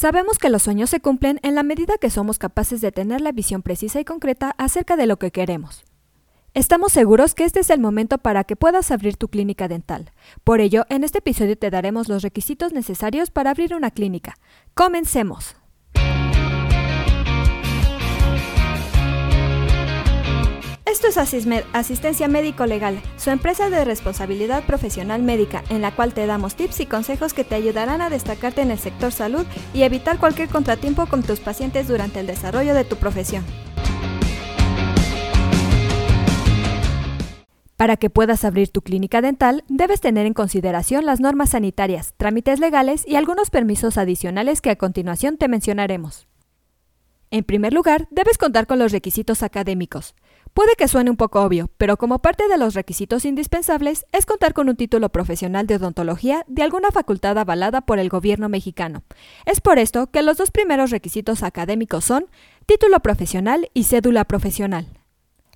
Sabemos que los sueños se cumplen en la medida que somos capaces de tener la visión precisa y concreta acerca de lo que queremos. Estamos seguros que este es el momento para que puedas abrir tu clínica dental. Por ello, en este episodio te daremos los requisitos necesarios para abrir una clínica. Comencemos. Esto es Asistencia Médico Legal, su empresa de responsabilidad profesional médica, en la cual te damos tips y consejos que te ayudarán a destacarte en el sector salud y evitar cualquier contratiempo con tus pacientes durante el desarrollo de tu profesión. Para que puedas abrir tu clínica dental, debes tener en consideración las normas sanitarias, trámites legales y algunos permisos adicionales que a continuación te mencionaremos. En primer lugar, debes contar con los requisitos académicos. Puede que suene un poco obvio, pero como parte de los requisitos indispensables es contar con un título profesional de odontología de alguna facultad avalada por el gobierno mexicano. Es por esto que los dos primeros requisitos académicos son título profesional y cédula profesional.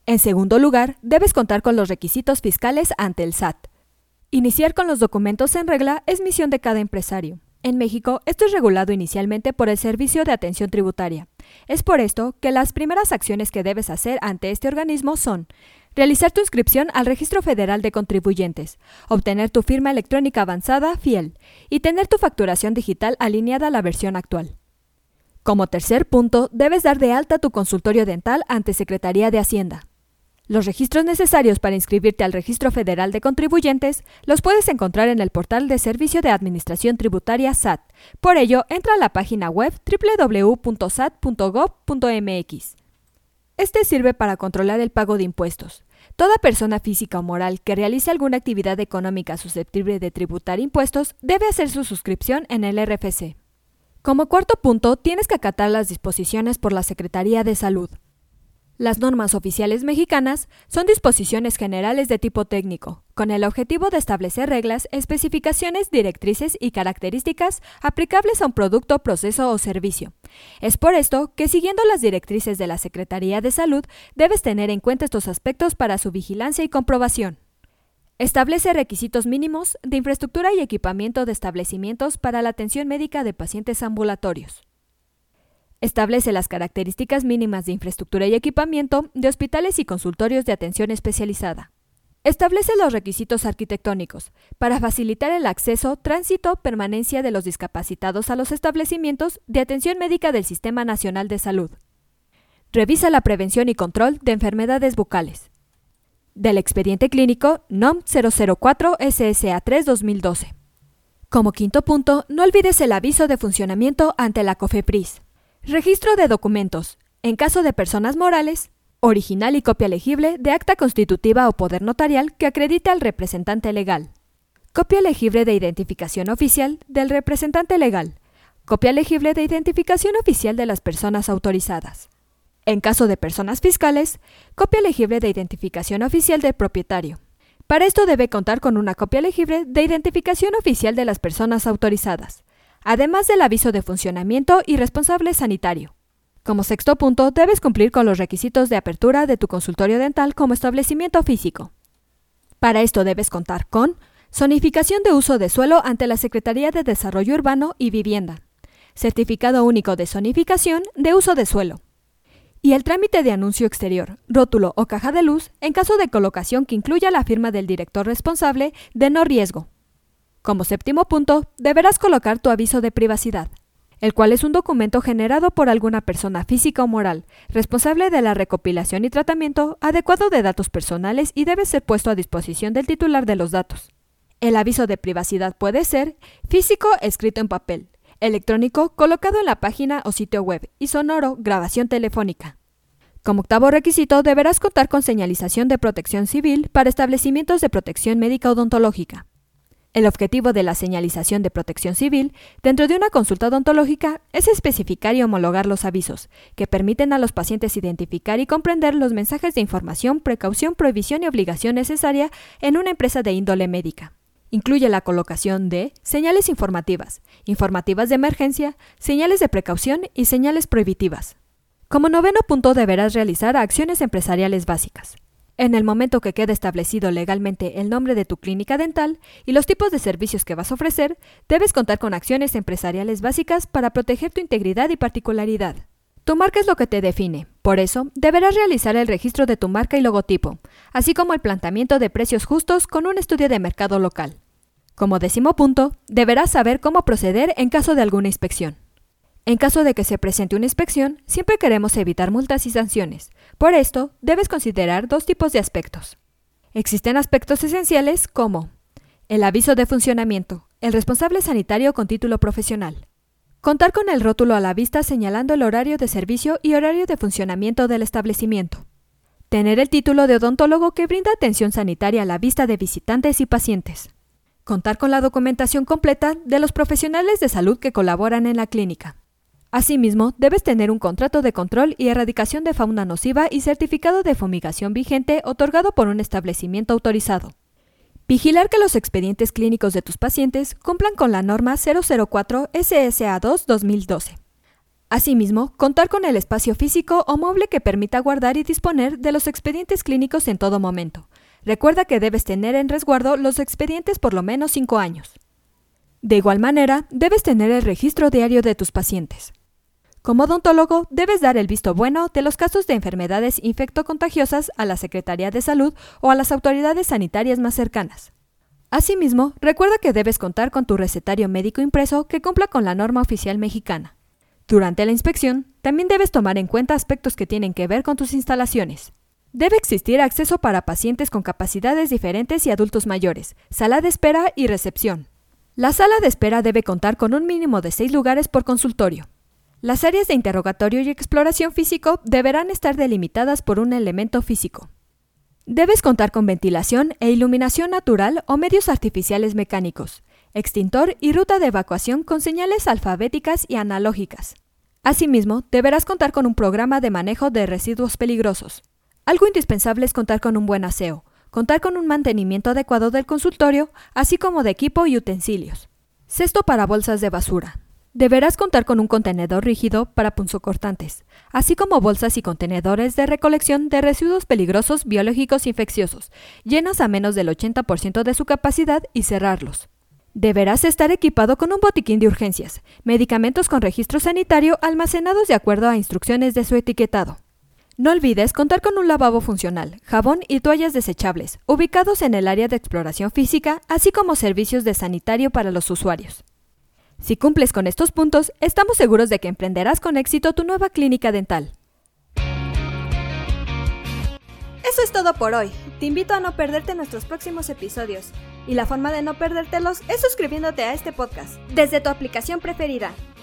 En segundo lugar, debes contar con los requisitos fiscales ante el SAT. Iniciar con los documentos en regla es misión de cada empresario. En México, esto es regulado inicialmente por el Servicio de Atención Tributaria. Es por esto que las primeras acciones que debes hacer ante este organismo son realizar tu inscripción al Registro Federal de Contribuyentes, obtener tu firma electrónica avanzada fiel y tener tu facturación digital alineada a la versión actual. Como tercer punto, debes dar de alta tu consultorio dental ante Secretaría de Hacienda. Los registros necesarios para inscribirte al Registro Federal de Contribuyentes los puedes encontrar en el portal de Servicio de Administración Tributaria SAT. Por ello, entra a la página web www.sat.gov.mx. Este sirve para controlar el pago de impuestos. Toda persona física o moral que realice alguna actividad económica susceptible de tributar impuestos debe hacer su suscripción en el RFC. Como cuarto punto, tienes que acatar las disposiciones por la Secretaría de Salud. Las normas oficiales mexicanas son disposiciones generales de tipo técnico, con el objetivo de establecer reglas, especificaciones, directrices y características aplicables a un producto, proceso o servicio. Es por esto que siguiendo las directrices de la Secretaría de Salud, debes tener en cuenta estos aspectos para su vigilancia y comprobación. Establece requisitos mínimos de infraestructura y equipamiento de establecimientos para la atención médica de pacientes ambulatorios. Establece las características mínimas de infraestructura y equipamiento de hospitales y consultorios de atención especializada. Establece los requisitos arquitectónicos para facilitar el acceso, tránsito, permanencia de los discapacitados a los establecimientos de atención médica del Sistema Nacional de Salud. Revisa la prevención y control de enfermedades bucales. Del expediente clínico NOM 004 SSA 3 2012. Como quinto punto, no olvides el aviso de funcionamiento ante la COFEPRIS. Registro de documentos. En caso de personas morales, original y copia legible de acta constitutiva o poder notarial que acredite al representante legal. Copia legible de identificación oficial del representante legal. Copia legible de identificación oficial de las personas autorizadas. En caso de personas fiscales, copia legible de identificación oficial del propietario. Para esto debe contar con una copia legible de identificación oficial de las personas autorizadas además del aviso de funcionamiento y responsable sanitario. Como sexto punto, debes cumplir con los requisitos de apertura de tu consultorio dental como establecimiento físico. Para esto debes contar con zonificación de uso de suelo ante la Secretaría de Desarrollo Urbano y Vivienda, certificado único de zonificación de uso de suelo, y el trámite de anuncio exterior, rótulo o caja de luz en caso de colocación que incluya la firma del director responsable de no riesgo, como séptimo punto, deberás colocar tu aviso de privacidad, el cual es un documento generado por alguna persona física o moral, responsable de la recopilación y tratamiento adecuado de datos personales y debe ser puesto a disposición del titular de los datos. El aviso de privacidad puede ser físico escrito en papel, electrónico colocado en la página o sitio web y sonoro grabación telefónica. Como octavo requisito, deberás contar con señalización de protección civil para establecimientos de protección médica odontológica. El objetivo de la señalización de protección civil dentro de una consulta odontológica es especificar y homologar los avisos, que permiten a los pacientes identificar y comprender los mensajes de información, precaución, prohibición y obligación necesaria en una empresa de índole médica. Incluye la colocación de señales informativas, informativas de emergencia, señales de precaución y señales prohibitivas. Como noveno punto deberás realizar acciones empresariales básicas. En el momento que quede establecido legalmente el nombre de tu clínica dental y los tipos de servicios que vas a ofrecer, debes contar con acciones empresariales básicas para proteger tu integridad y particularidad. Tu marca es lo que te define, por eso deberás realizar el registro de tu marca y logotipo, así como el planteamiento de precios justos con un estudio de mercado local. Como décimo punto, deberás saber cómo proceder en caso de alguna inspección. En caso de que se presente una inspección, siempre queremos evitar multas y sanciones. Por esto, debes considerar dos tipos de aspectos. Existen aspectos esenciales como el aviso de funcionamiento, el responsable sanitario con título profesional. Contar con el rótulo a la vista señalando el horario de servicio y horario de funcionamiento del establecimiento. Tener el título de odontólogo que brinda atención sanitaria a la vista de visitantes y pacientes. Contar con la documentación completa de los profesionales de salud que colaboran en la clínica. Asimismo, debes tener un contrato de control y erradicación de fauna nociva y certificado de fumigación vigente otorgado por un establecimiento autorizado. Vigilar que los expedientes clínicos de tus pacientes cumplan con la norma 004 SSA2 2012. Asimismo, contar con el espacio físico o mueble que permita guardar y disponer de los expedientes clínicos en todo momento. Recuerda que debes tener en resguardo los expedientes por lo menos 5 años. De igual manera, debes tener el registro diario de tus pacientes. Como odontólogo, debes dar el visto bueno de los casos de enfermedades infectocontagiosas a la Secretaría de Salud o a las autoridades sanitarias más cercanas. Asimismo, recuerda que debes contar con tu recetario médico impreso que cumpla con la norma oficial mexicana. Durante la inspección, también debes tomar en cuenta aspectos que tienen que ver con tus instalaciones. Debe existir acceso para pacientes con capacidades diferentes y adultos mayores, sala de espera y recepción. La sala de espera debe contar con un mínimo de seis lugares por consultorio. Las áreas de interrogatorio y exploración físico deberán estar delimitadas por un elemento físico. Debes contar con ventilación e iluminación natural o medios artificiales mecánicos, extintor y ruta de evacuación con señales alfabéticas y analógicas. Asimismo, deberás contar con un programa de manejo de residuos peligrosos. Algo indispensable es contar con un buen aseo, contar con un mantenimiento adecuado del consultorio, así como de equipo y utensilios. Cesto para bolsas de basura. Deberás contar con un contenedor rígido para punzocortantes, así como bolsas y contenedores de recolección de residuos peligrosos biológicos infecciosos, llenas a menos del 80% de su capacidad y cerrarlos. Deberás estar equipado con un botiquín de urgencias, medicamentos con registro sanitario almacenados de acuerdo a instrucciones de su etiquetado. No olvides contar con un lavabo funcional, jabón y toallas desechables, ubicados en el área de exploración física, así como servicios de sanitario para los usuarios. Si cumples con estos puntos, estamos seguros de que emprenderás con éxito tu nueva clínica dental. Eso es todo por hoy. Te invito a no perderte nuestros próximos episodios. Y la forma de no perdértelos es suscribiéndote a este podcast desde tu aplicación preferida.